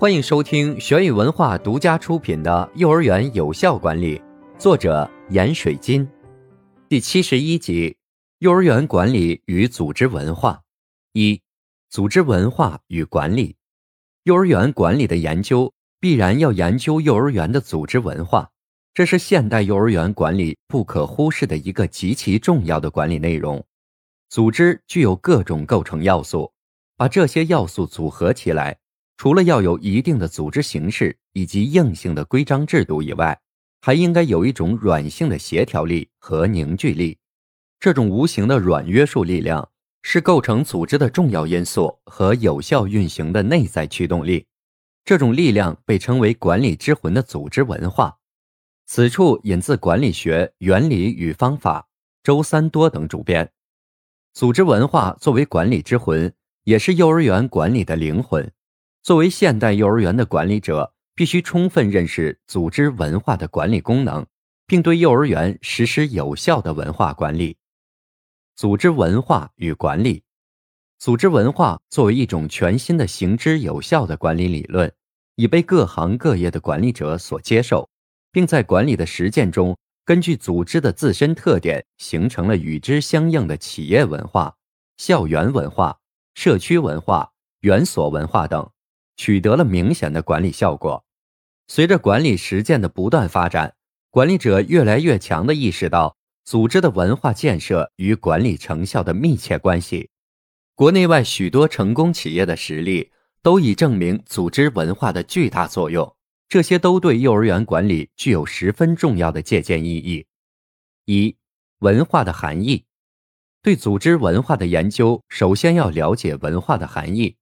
欢迎收听玄宇文化独家出品的《幼儿园有效管理》，作者闫水金，第七十一集：幼儿园管理与组织文化。一、组织文化与管理。幼儿园管理的研究必然要研究幼儿园的组织文化，这是现代幼儿园管理不可忽视的一个极其重要的管理内容。组织具有各种构成要素，把这些要素组合起来。除了要有一定的组织形式以及硬性的规章制度以外，还应该有一种软性的协调力和凝聚力。这种无形的软约束力量是构成组织的重要因素和有效运行的内在驱动力。这种力量被称为管理之魂的组织文化。此处引自《管理学原理与方法》，周三多等主编。组织文化作为管理之魂，也是幼儿园管理的灵魂。作为现代幼儿园的管理者，必须充分认识组织文化的管理功能，并对幼儿园实施有效的文化管理。组织文化与管理，组织文化作为一种全新的行之有效的管理理论，已被各行各业的管理者所接受，并在管理的实践中，根据组织的自身特点，形成了与之相应的企业文化、校园文化、社区文化、园所文化等。取得了明显的管理效果。随着管理实践的不断发展，管理者越来越强地意识到组织的文化建设与管理成效的密切关系。国内外许多成功企业的实例都已证明组织文化的巨大作用，这些都对幼儿园管理具有十分重要的借鉴意义。一、文化的含义。对组织文化的研究，首先要了解文化的含义。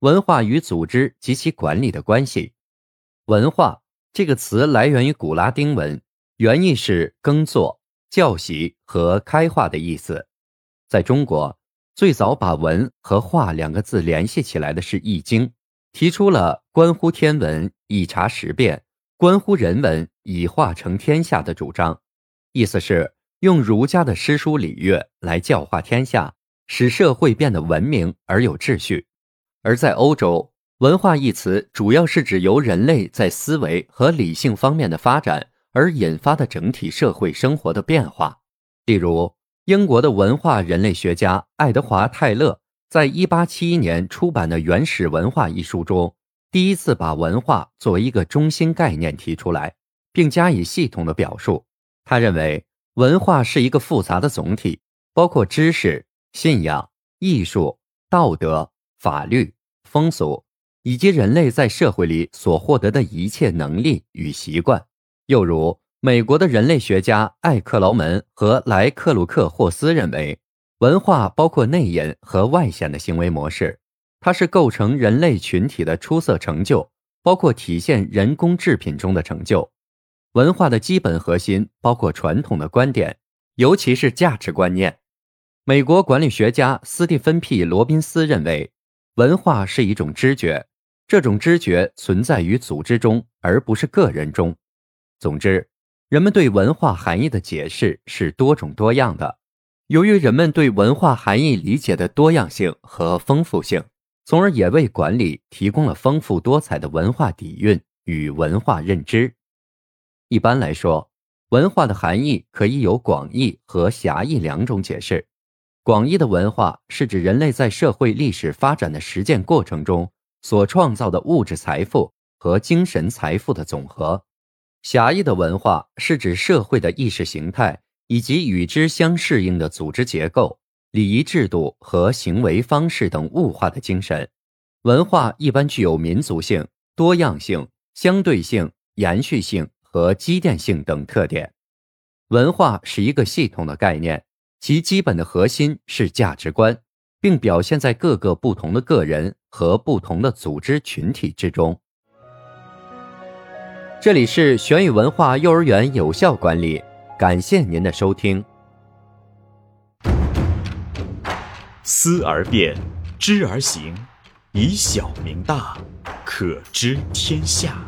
文化与组织及其管理的关系。文化这个词来源于古拉丁文，原意是耕作、教习和开化的意思。在中国，最早把文和化两个字联系起来的是《易经》，提出了关乎天文以察时变，关乎人文以化成天下的主张。意思是用儒家的诗书礼乐来教化天下，使社会变得文明而有秩序。而在欧洲，文化一词主要是指由人类在思维和理性方面的发展而引发的整体社会生活的变化。例如，英国的文化人类学家爱德华·泰勒在1871年出版的《原始文化》一书中，第一次把文化作为一个中心概念提出来，并加以系统的表述。他认为，文化是一个复杂的总体，包括知识、信仰、艺术、道德。法律、风俗以及人类在社会里所获得的一切能力与习惯，又如美国的人类学家艾克劳门和莱克鲁克霍斯认为，文化包括内隐和外显的行为模式，它是构成人类群体的出色成就，包括体现人工制品中的成就。文化的基本核心包括传统的观点，尤其是价值观念。美国管理学家斯蒂芬 ·P· 罗宾斯认为。文化是一种知觉，这种知觉存在于组织中，而不是个人中。总之，人们对文化含义的解释是多种多样的。由于人们对文化含义理解的多样性和丰富性，从而也为管理提供了丰富多彩的文化底蕴与文化认知。一般来说，文化的含义可以有广义和狭义两种解释。广义的文化是指人类在社会历史发展的实践过程中所创造的物质财富和精神财富的总和；狭义的文化是指社会的意识形态以及与之相适应的组织结构、礼仪制度和行为方式等物化的精神。文化一般具有民族性、多样性、相对性、延续性和积淀性等特点。文化是一个系统的概念。其基本的核心是价值观，并表现在各个不同的个人和不同的组织群体之中。这里是玄宇文化幼儿园有效管理，感谢您的收听。思而变，知而行，以小明大，可知天下。